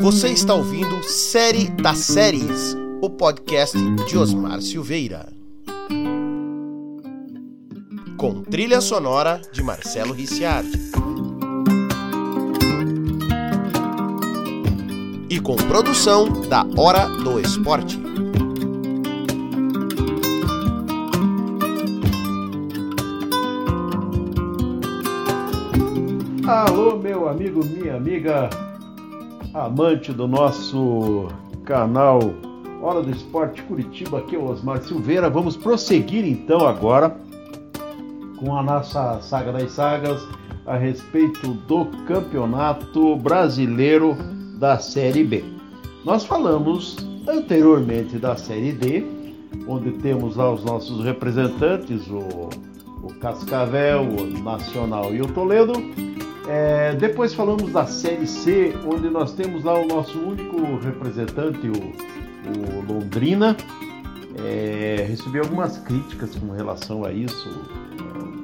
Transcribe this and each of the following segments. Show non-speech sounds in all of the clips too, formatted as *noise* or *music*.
Você está ouvindo Série das Séries, o podcast de Osmar Silveira. Com trilha sonora de Marcelo Ricciardi. E com produção da Hora do Esporte. Alô, meu amigo, minha amiga, amante do nosso canal Hora do Esporte Curitiba, aqui é o Osmar Silveira. Vamos prosseguir então agora com a nossa saga das sagas a respeito do Campeonato Brasileiro da Série B. Nós falamos anteriormente da Série D, onde temos lá os nossos representantes, o, o Cascavel, o Nacional e o Toledo. É, depois falamos da Série C, onde nós temos lá o nosso único representante, o, o Londrina. É, recebi algumas críticas com relação a isso.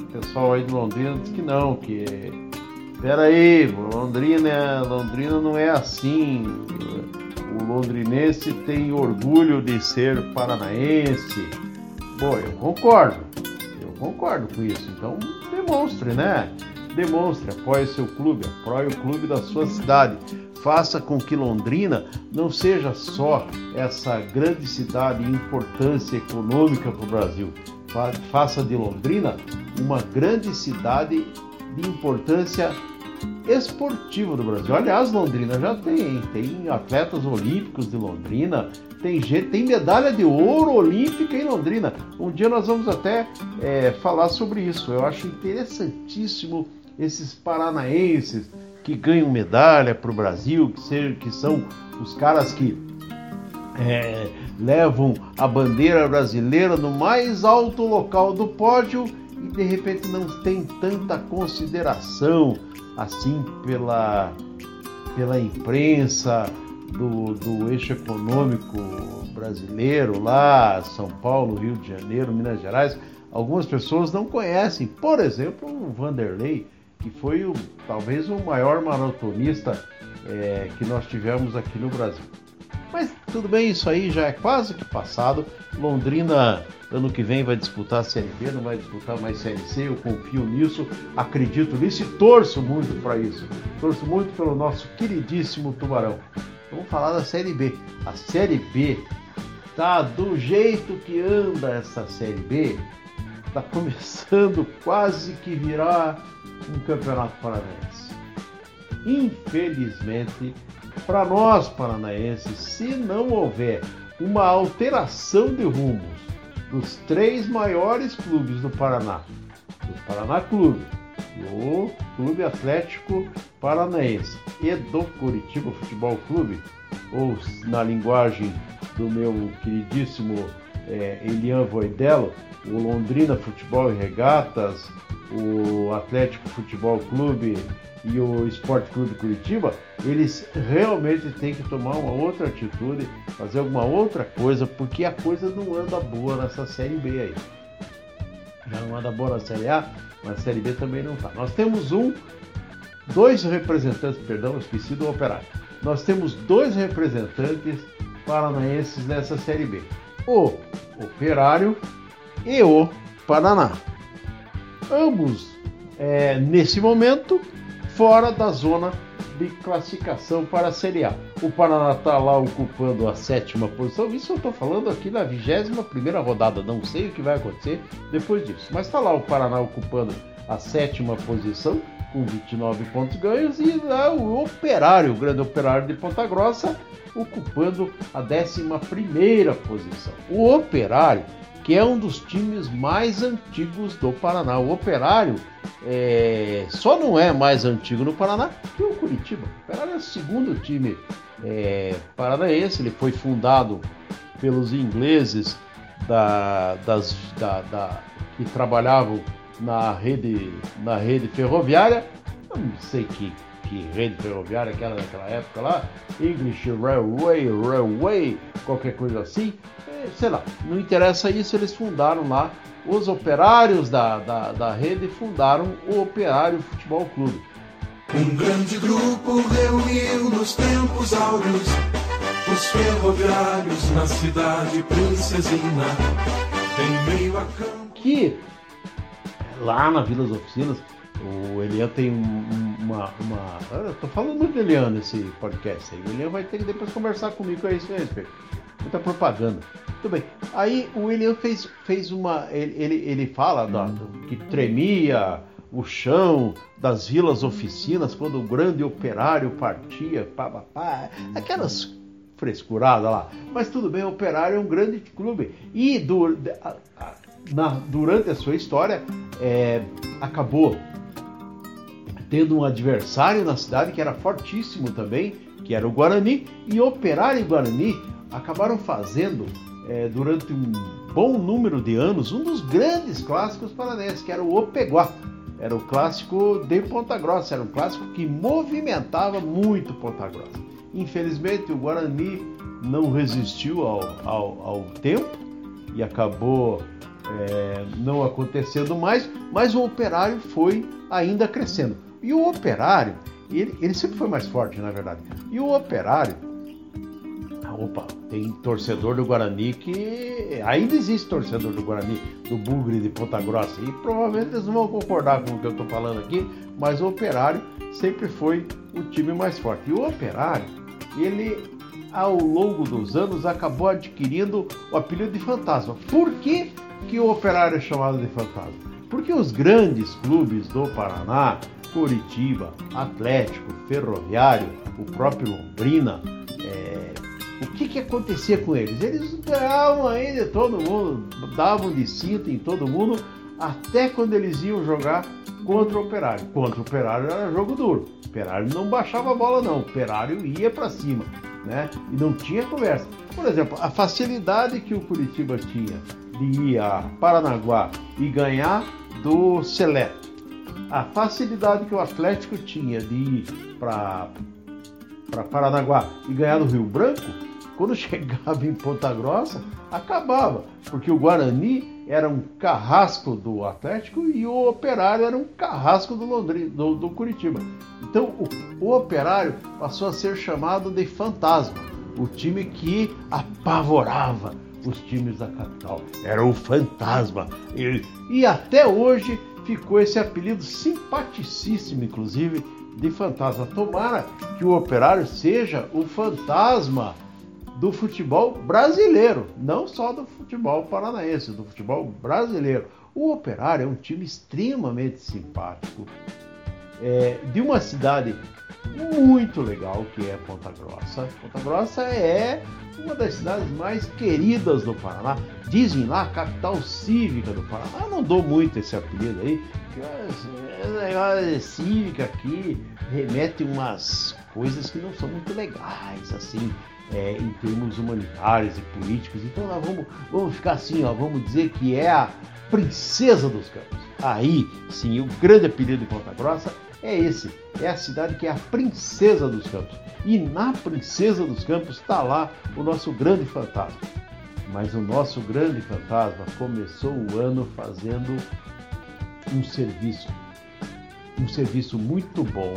O pessoal aí de Londrina diz que não, que peraí, Londrina, Londrina não é assim. O londrinense tem orgulho de ser paranaense. Bom, eu concordo, eu concordo com isso. Então demonstre, né? Demonstre, apoie seu clube, apoie o clube da sua cidade. Faça com que Londrina não seja só essa grande cidade e importância econômica para o Brasil. Faça de Londrina uma grande cidade de importância esportiva do Brasil. Aliás, Londrina já tem, tem atletas olímpicos de Londrina, tem, tem medalha de ouro olímpica em Londrina. Um dia nós vamos até é, falar sobre isso. Eu acho interessantíssimo esses paranaenses que ganham medalha para o Brasil, que, ser, que são os caras que é, levam a bandeira brasileira no mais alto local do pódio e de repente não tem tanta consideração assim pela, pela imprensa do, do eixo econômico brasileiro lá, São Paulo, Rio de Janeiro, Minas Gerais. Algumas pessoas não conhecem, por exemplo, o Vanderlei, que foi o, talvez o maior maratonista é, que nós tivemos aqui no Brasil. Mas tudo bem, isso aí já é quase que passado. Londrina, ano que vem, vai disputar a Série B, não vai disputar mais Série C. Eu confio nisso, acredito nisso e torço muito para isso. Torço muito pelo nosso queridíssimo Tubarão. Vamos falar da Série B. A Série B tá do jeito que anda essa Série B, tá começando quase que virar um campeonato paranaense. Infelizmente, para nós paranaenses, se não houver uma alteração de rumos dos três maiores clubes do Paraná, do Paraná Clube, do Clube Atlético Paranaense e do Curitiba Futebol Clube, ou na linguagem do meu queridíssimo é, Elian Voidello, o Londrina Futebol e Regatas, o Atlético Futebol Clube e o Esporte Clube Curitiba, eles realmente têm que tomar uma outra atitude, fazer alguma outra coisa, porque a coisa não anda boa nessa Série B aí. Já não anda boa na Série A, na Série B também não está. Nós temos um, dois representantes, perdão, esqueci do Operário. Nós temos dois representantes paranaenses nessa Série B. O Operário e o Paraná. Ambos, é, nesse momento, fora da zona de classificação para a Série A. O Paraná está lá ocupando a sétima posição. Isso eu estou falando aqui na 21 primeira rodada. Não sei o que vai acontecer depois disso. Mas está lá o Paraná ocupando a sétima posição com 29 pontos ganhos e lá o Operário, o grande Operário de Ponta Grossa, ocupando a 11 primeira posição. O Operário que é um dos times mais antigos do Paraná. O Operário é, só não é mais antigo no Paraná que o Curitiba. O Operário é o segundo time é, paranaense, ele foi fundado pelos ingleses da, das, da, da, que trabalhavam na rede, na rede ferroviária. Eu não sei que, que rede ferroviária que era naquela época lá, English Railway, Railway, qualquer coisa assim sei lá, não interessa isso, eles fundaram lá, os operários da, da, da rede fundaram o Operário Futebol Clube. Um grande grupo reuniu nos tempos áureos os ferroviários na cidade princesina, em meio a campo. Que lá na Vila das Oficinas, o Elian tem um- uma. uma eu tô falando muito do Elian nesse podcast aí. O Elian vai ter que depois conversar comigo a esse respeito. Muita propaganda. Muito bem. Aí o Elian fez, fez uma. Ele, ele, ele fala do- que tremia o chão das vilas oficinas quando o grande operário partia, pá, pá, pá, aquelas frescuradas lá. Mas tudo bem, o operário é um grande clube. E du- a- a- na- durante a sua história é, acabou tendo um adversário na cidade que era fortíssimo também, que era o Guarani, e Operário e Guarani acabaram fazendo, é, durante um bom número de anos, um dos grandes clássicos paranaenses, que era o Opeguá. Era o clássico de Ponta Grossa, era um clássico que movimentava muito Ponta Grossa. Infelizmente, o Guarani não resistiu ao, ao, ao tempo e acabou é, não acontecendo mais, mas o operário foi ainda crescendo. E o operário, ele, ele sempre foi mais forte, na verdade. E o operário, ah, opa, tem torcedor do Guarani que ainda existe torcedor do Guarani, do Bugre de Ponta Grossa, e provavelmente eles não vão concordar com o que eu estou falando aqui, mas o operário sempre foi o time mais forte. E o operário, ele ao longo dos anos acabou adquirindo o apelido de fantasma. Por que, que o operário é chamado de fantasma? Porque os grandes clubes do Paraná, Curitiba, Atlético, Ferroviário, o próprio Londrina, é, o que, que acontecia com eles? Eles ganhavam de todo mundo, davam de cinta em todo mundo, até quando eles iam jogar contra o Operário. Contra o Operário era jogo duro. O Operário não baixava a bola não, o Operário ia para cima, né? E não tinha conversa. Por exemplo, a facilidade que o Curitiba tinha de ir a Paranaguá e ganhar do Seleto. A facilidade que o Atlético tinha de ir para para Paranaguá e ganhar do Rio Branco, quando *laughs* chegava em Ponta Grossa, acabava, porque o Guarani era um carrasco do Atlético e o Operário era um carrasco do, Londrina, do, do Curitiba. Então o, o Operário passou a ser chamado de fantasma, o time que apavorava os times da capital. Era o fantasma. E, e até hoje ficou esse apelido simpaticíssimo, inclusive, de fantasma. Tomara que o operário seja o fantasma do futebol brasileiro, não só do futebol paranaense, do futebol brasileiro. O operário é um time extremamente simpático, é, de uma cidade muito legal que é Ponta Grossa. Ponta Grossa é uma das cidades mais queridas do Paraná. Dizem lá, capital cívica do Paraná. Eu não dou muito esse apelido aí, esse negócio de cívica aqui remete umas coisas que não são muito legais, assim, é, em termos humanitários e políticos. Então nós vamos, vamos ficar assim, ó, vamos dizer que é a princesa dos campos. Aí, sim, o grande apelido de Ponta Grossa é esse. É a cidade que é a princesa dos campos. E na princesa dos campos está lá o nosso grande fantasma. Mas o nosso grande fantasma começou o ano fazendo um serviço. Um serviço muito bom.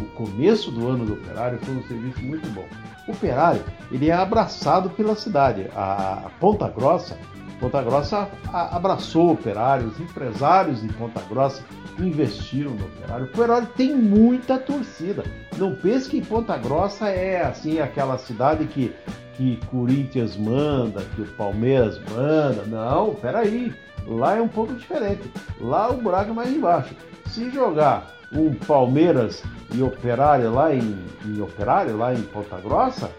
O começo do ano do operário foi um serviço muito bom. Operário, ele é abraçado pela cidade. A Ponta Grossa, Ponta Grossa abraçou o operário, os empresários de Ponta Grossa investiram no Operário. O Operário tem muita torcida. Não pense que Ponta Grossa é assim aquela cidade que, que Corinthians manda, que o Palmeiras manda. Não, peraí. Lá é um pouco diferente. Lá o buraco é mais embaixo. Se jogar um Palmeiras e Operário lá em, em Operário, lá em Ponta Grossa,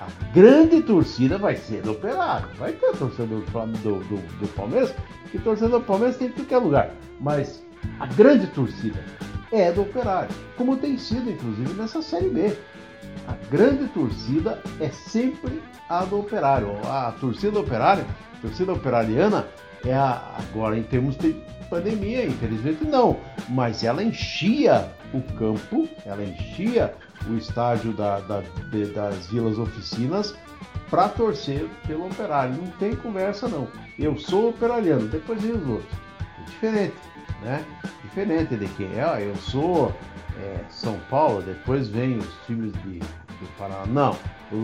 a grande torcida vai ser do Operário. Vai ter torcedor do, do, do, Palmeiras, que torcedor do Palmeiras tem em qualquer lugar. Mas a grande torcida é do Operário, como tem sido inclusive nessa Série B. A grande torcida é sempre a do Operário. A torcida do Operário, a torcida operariana, é a, agora em termos de pandemia, infelizmente não, mas ela enchia o campo, ela enchia o estádio da, da, de, das vilas oficinas para torcer pelo Operário. Não tem conversa não. Eu sou operariano, depois vem os outros. É diferente né? Diferente de quem é, eu sou é, São Paulo, depois vem os times de, do Paraná. Não,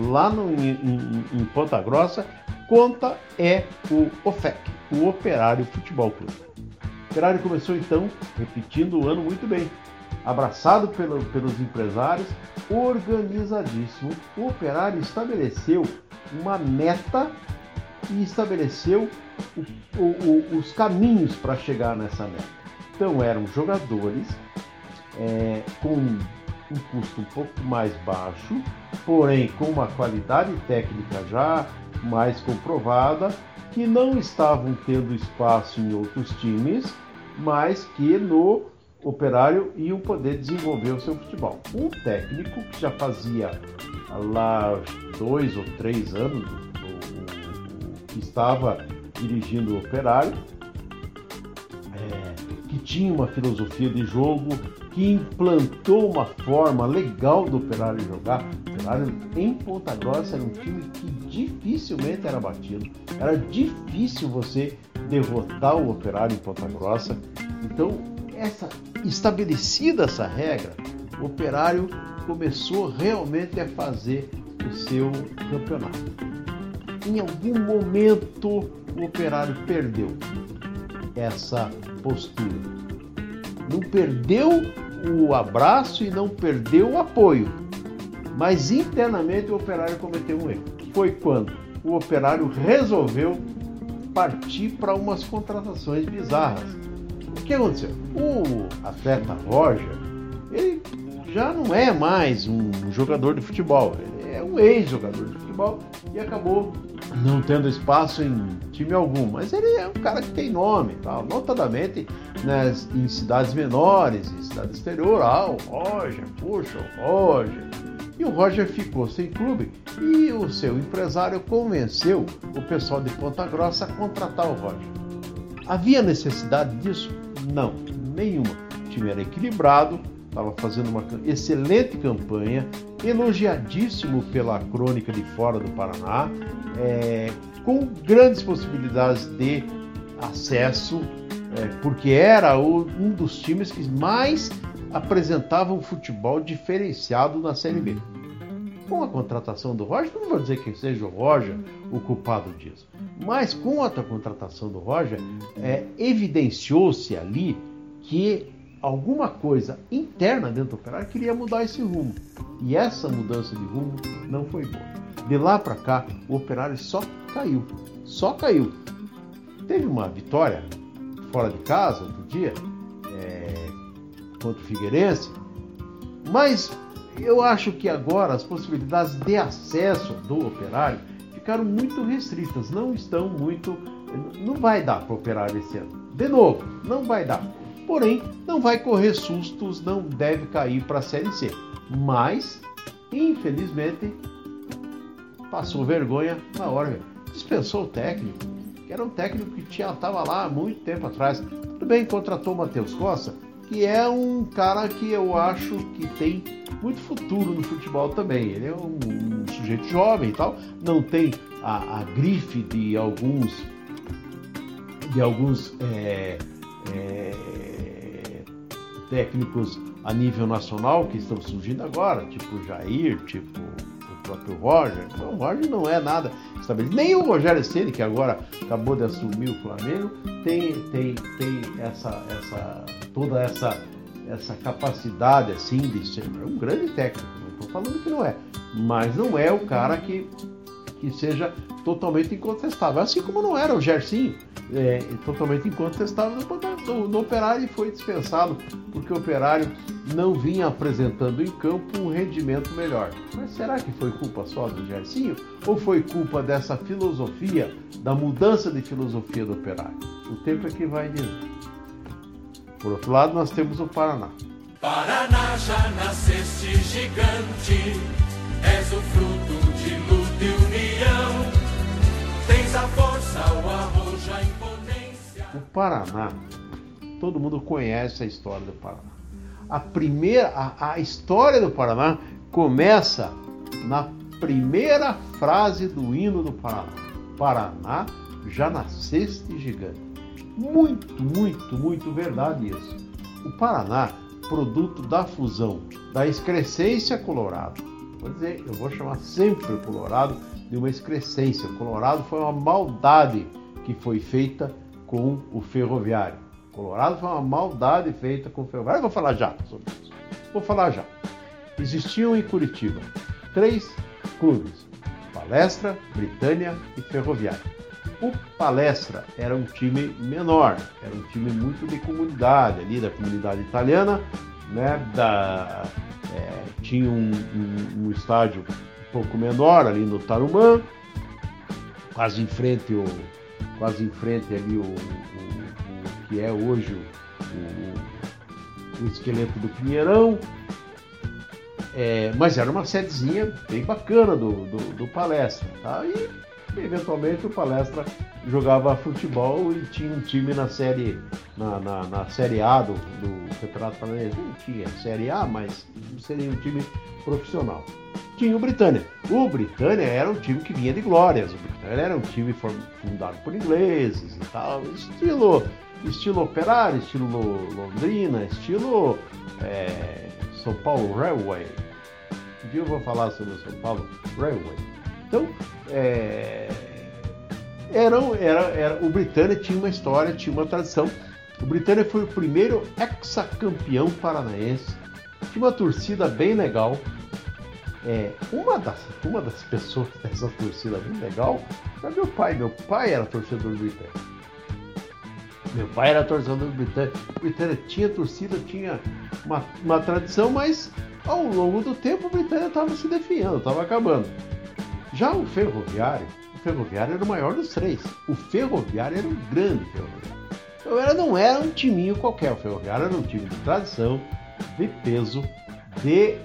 lá no, em, em, em Ponta Grossa, conta é o OFEC, o Operário Futebol Clube. Operário começou então, repetindo o ano muito bem, abraçado pelo, pelos empresários, organizadíssimo. O Operário estabeleceu uma meta e estabeleceu o, o, o, os caminhos para chegar nessa meta. Então eram jogadores é, com um custo um pouco mais baixo, porém com uma qualidade técnica já mais comprovada, que não estavam tendo espaço em outros times, mas que no operário iam poder desenvolver o seu futebol. Um técnico que já fazia lá dois ou três anos que estava dirigindo o operário, é, que tinha uma filosofia de jogo, que implantou uma forma legal do operário jogar. Operário em Ponta Grossa era um time que dificilmente era batido, era difícil você derrotar o operário em Ponta Grossa. Então, essa estabelecida essa regra, o operário começou realmente a fazer o seu campeonato. Em algum momento o operário perdeu essa postura. Não perdeu o abraço e não perdeu o apoio. Mas internamente o operário cometeu um erro. Foi quando o operário resolveu partir para umas contratações bizarras. O que aconteceu? O atleta Roger, ele já não é mais um jogador de futebol, ele é um ex-jogador de futebol e acabou não tendo espaço em time algum, mas ele é um cara que tem nome, tal, notadamente nas, em cidades menores, em cidade exterior, ah, o Roger, puxa, o Roger. E o Roger ficou sem clube e o seu empresário convenceu o pessoal de Ponta Grossa a contratar o Roger. Havia necessidade disso? Não, nenhuma. O time era equilibrado, estava fazendo uma excelente campanha, elogiadíssimo pela crônica de fora do Paraná, é, com grandes possibilidades de acesso, é, porque era o, um dos times que mais apresentavam futebol diferenciado na Série B. Com a contratação do Roger, não vou dizer que seja o Roger o culpado disso, mas com a contratação do Roger, é, evidenciou-se ali que alguma coisa interna dentro do operário queria mudar esse rumo. E essa mudança de rumo não foi boa. De lá para cá, o operário só caiu. Só caiu. Teve uma vitória fora de casa outro dia, contra o Figueirense, mas eu acho que agora as possibilidades de acesso do operário ficaram muito restritas, não estão muito. Não vai dar para o operário esse ano. De novo, não vai dar porém não vai correr sustos, não deve cair para a Série C. Mas, infelizmente, passou vergonha na hora. Dispensou o técnico, que era um técnico que tinha estava lá há muito tempo atrás. Tudo bem, contratou o Matheus Costa, que é um cara que eu acho que tem muito futuro no futebol também. Ele é um, um sujeito jovem e tal, não tem a, a grife de alguns de alguns é, é, técnicos a nível nacional que estão surgindo agora, tipo Jair, tipo o próprio Roger. Então, o Roger não é nada estabelecido. Nem o Rogério Ceni, que agora acabou de assumir o Flamengo, tem, tem, tem essa, essa, toda essa, essa capacidade assim de ser um grande técnico. Não estou falando que não é, mas não é o cara que, que seja totalmente incontestável. Assim como não era o Gersinho, é, totalmente incontestável no, no, Operário e foi dispensado porque o Operário não vinha apresentando em campo um rendimento melhor. Mas será que foi culpa só do Gersinho ou foi culpa dessa filosofia, da mudança de filosofia do Operário? O tempo é que vai dizer. Por outro lado, nós temos o Paraná. Paraná já nasceste gigante, és o fruto de luta e união. Tens a força, o arrojo, a imponência. O Paraná, todo mundo conhece a história do Paraná. A primeira, a, a história do Paraná começa na primeira frase do hino do Paraná. Paraná, já nasceste gigante. Muito, muito, muito verdade isso. O Paraná produto da fusão da excrescência Colorado. Vou dizer, eu vou chamar sempre o Colorado de uma excrescência. O Colorado foi uma maldade que foi feita com o ferroviário. O Colorado foi uma maldade feita com o ferroviário. Eu vou falar já sobre isso. Vou falar já. Existiam em Curitiba três clubes: Palestra, Britânia e Ferroviário. O Palestra era um time menor, era um time muito de comunidade, ali da comunidade italiana, né, da, é, tinha um, um, um, estádio um pouco menor ali no Tarumã, quase em frente o, quase em frente ali o, o que é hoje o, esqueleto do Pinheirão, é, mas era uma sedezinha bem bacana do, do, do palestra, tá? E eventualmente o palestra jogava futebol e tinha um time na série na, na, na série A do, do Campeonato Paranaense. Não tinha série A, mas seria um time profissional. Tinha o Britânia. O Britânia era um time que vinha de glórias. O Britânia era um time fundado por ingleses e tal, estilo estilo operário, estilo Londrina, estilo é, São Paulo Railway. Um dia eu vou falar sobre o São Paulo Railway. Então, é, era, era, era, o Britânia tinha uma história, tinha uma tradição. O Britânia foi o primeiro hexacampeão paranaense. Tinha uma torcida bem legal. É, uma, das, uma das pessoas *laughs* dessa torcida bem legal era meu pai. Meu pai era torcedor do Britânia. Meu pai era torcedor do Britânia. O Britânia tinha torcida, tinha uma, uma tradição, mas ao longo do tempo o Britânia estava se definhando, estava acabando. Já o Ferroviário, o Ferroviário era o maior dos três. O Ferroviário era um grande Ferroviário. O Ferroviário não era um timinho qualquer, o Ferroviário era um time de tradição, de peso, de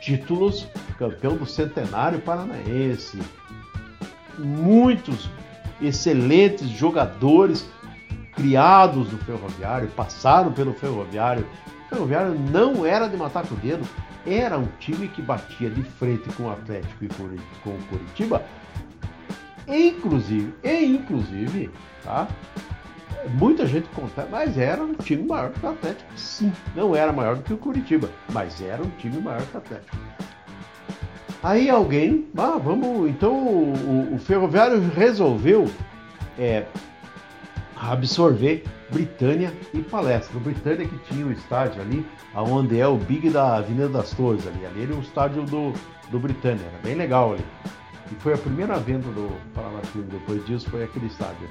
títulos, campeão do Centenário Paranaense. Muitos excelentes jogadores criados no Ferroviário, passaram pelo Ferroviário. O Ferroviário não era de matar com o dedo, era um time que batia de frente com o Atlético e com o Curitiba, inclusive, e inclusive, tá? Muita gente conta, mas era um time maior que o Atlético, sim. Não era maior do que o Curitiba, mas era um time maior que o Atlético. Aí alguém, ah, vamos, então o, o Ferroviário resolveu é, absorver Britânia e Palestra. O Britânia que tinha o estádio ali, aonde é o Big da Avenida das Torres ali. Ali era o estádio do, do Britânia, era bem legal ali. E foi a primeira venda do Paraná depois disso foi aquele estádio.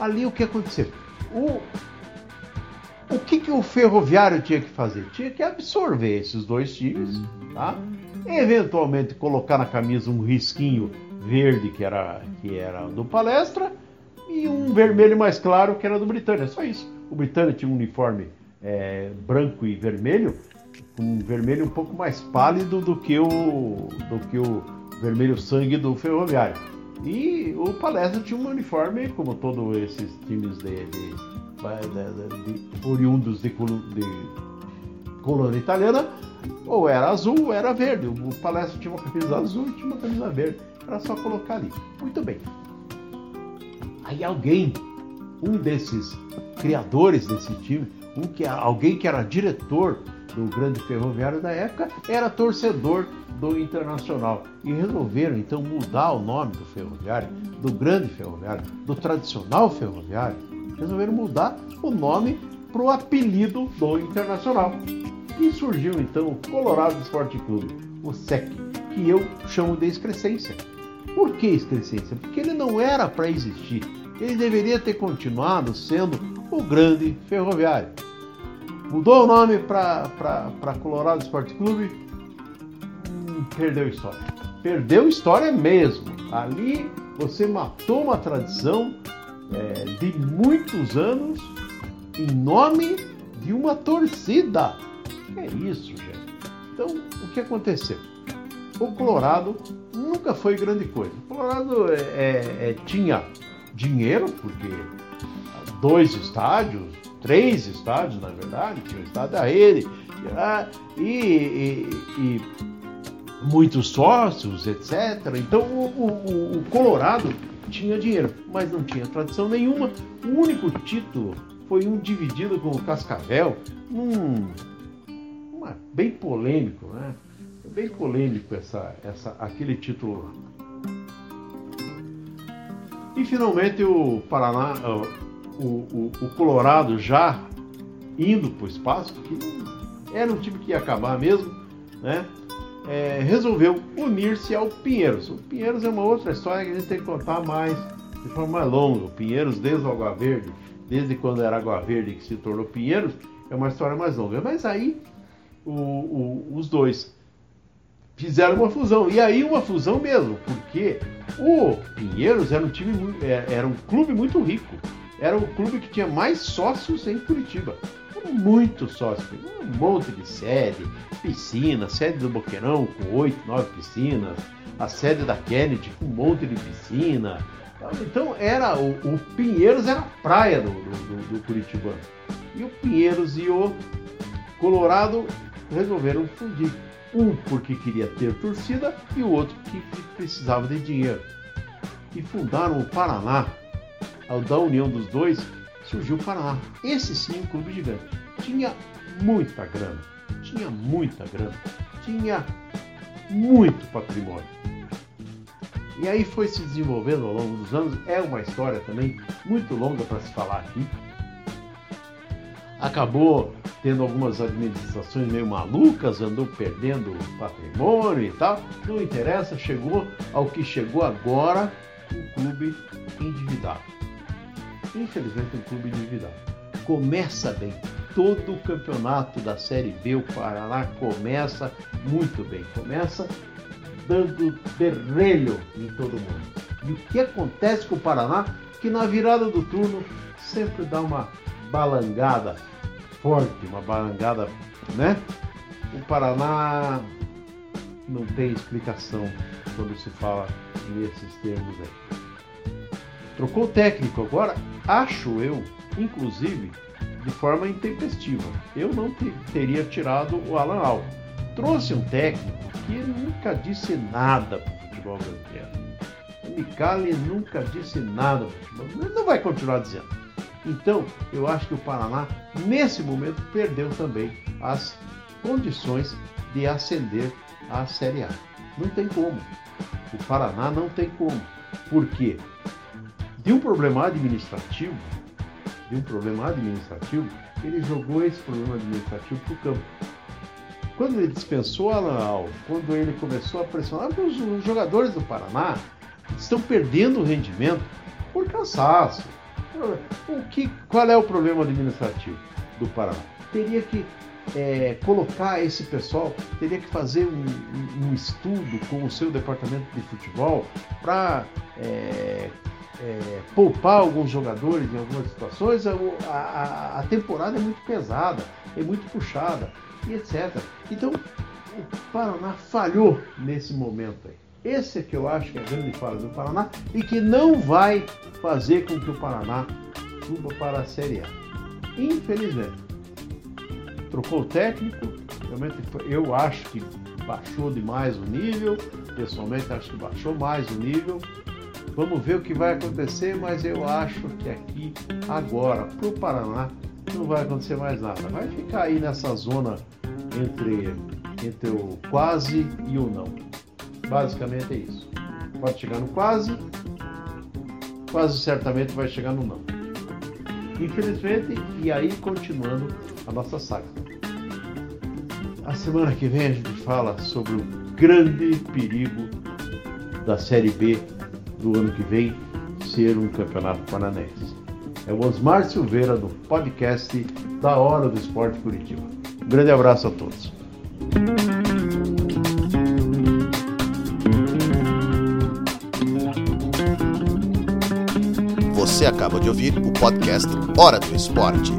Ali o que aconteceu? O, o que, que o ferroviário tinha que fazer? Tinha que absorver esses dois times, tá? eventualmente colocar na camisa um risquinho verde que era, que era do palestra e um vermelho mais claro que era do Britânia. Só isso. O Britânia tinha um uniforme é, branco e vermelho, um vermelho um pouco mais pálido do que o, do que o vermelho sangue do Ferroviário. E o Palestra tinha um uniforme, como todos esses times de, de, de, de oriundos de, colônia italiana, ou era azul ou era verde. O Palestra tinha uma camisa azul e tinha uma camisa verde. Era só colocar ali. Muito bem. Aí alguém, um desses criadores desse time, um que, alguém que era diretor do grande ferroviário da época, era torcedor do Internacional. E resolveram então mudar o nome do ferroviário, do grande ferroviário, do tradicional ferroviário, resolveram mudar o nome para o apelido do Internacional. E surgiu então o Colorado Esporte Clube, o SEC, que eu chamo de excrescência. Por que excrescência? Porque ele não era para existir ele deveria ter continuado sendo o grande ferroviário. Mudou o nome para Colorado Esporte Clube, hum, perdeu história. Perdeu história mesmo. Ali você matou uma tradição é, de muitos anos em nome de uma torcida. É isso, gente? Então, o que aconteceu? O Colorado nunca foi grande coisa. O Colorado é, é, é tinha dinheiro, porque dois estádios, três estádios, na verdade, tinha o estádio da rede, e, e, e muitos sócios, etc. Então o, o, o, Colorado tinha dinheiro, mas não tinha tradição nenhuma. O único título foi um dividido com o Cascavel num, uma, bem polêmico, né? Bem polêmico essa, essa, aquele título. E finalmente o Paraná, o, o, o Colorado já indo para o espaço, que era um time que ia acabar mesmo, né? É, resolveu unir-se ao Pinheiros. O Pinheiros é uma outra história que a gente tem que contar mais, de forma mais longa. O Pinheiros, desde o Água Verde, desde quando era Água Verde que se tornou Pinheiros, é uma história mais longa. Mas aí o, o, os dois fizeram uma fusão. E aí uma fusão mesmo, porque o Pinheiros era um time, é, era um clube muito rico. Era o clube que tinha mais sócios em Curitiba. Eram muitos sócios, um monte de sede, piscina, sede do Boqueirão com oito, nove piscinas, a sede da Kennedy com um monte de piscina. Então era o, o Pinheiros era a praia do, do, do Curitibano. E o Pinheiros e o Colorado resolveram fundir. Um porque queria ter torcida e o outro que precisava de dinheiro. E fundaram o Paraná. Da união dos dois, surgiu o Paraná. Esse sim, um clube gigante. Tinha muita grana. Tinha muita grana. Tinha muito patrimônio. E aí foi se desenvolvendo ao longo dos anos. É uma história também muito longa para se falar aqui. Acabou tendo algumas administrações meio malucas, andou perdendo patrimônio e tal. Não interessa, chegou ao que chegou agora, um clube endividado. Infelizmente, um clube endividado. Começa bem. Todo o campeonato da Série B, o Paraná começa muito bem. Começa dando berrelho em todo mundo. E o que acontece com o Paraná? Que na virada do turno sempre dá uma balangada forte, uma balangada, né? O Paraná não tem explicação quando se fala nesses termos aí. Trocou o técnico agora, acho eu, inclusive, de forma intempestiva. Eu não teria tirado o Alan Al. Trouxe um técnico que nunca disse nada para o futebol brasileiro. O Micali nunca disse nada para o futebol. Ele não vai continuar dizendo. Então, eu acho que o Paraná, nesse momento, perdeu também as condições de ascender à Série A. Não tem como. O Paraná não tem como. Por quê? De um problema administrativo, de um problema administrativo, ele jogou esse problema administrativo para o campo. Quando ele dispensou Alan Al, quando ele começou a pressionar, os jogadores do Paraná estão perdendo o rendimento por cansaço, o que, qual é o problema administrativo do Paraná? Teria que é, colocar esse pessoal, teria que fazer um, um, estudo com o seu departamento de futebol para é, é, poupar alguns jogadores em algumas situações. A, a, a, temporada é muito pesada, é muito puxada e etc. Então o Paraná falhou nesse momento aí. Esse é que eu acho que é a grande falha do Paraná e que não vai fazer com que o Paraná suba para a Série A. Infelizmente. Trocou o técnico, realmente eu acho que baixou demais o nível, pessoalmente acho que baixou mais o nível. Vamos ver o que vai acontecer, mas eu acho que aqui, agora, para o Paraná, não vai acontecer mais nada. Vai ficar aí nessa zona entre, entre o quase e o não. Basicamente é isso. Pode chegar no quase, quase certamente vai chegar no não. Infelizmente, e aí continuando a nossa saga. A semana que vem a gente fala sobre o grande perigo da Série B do ano que vem ser um campeonato paranense. É o Osmar Silveira do podcast da Hora do Esporte Curitiba. Um grande abraço a todos. Você acaba de ouvir o podcast Hora do Esporte.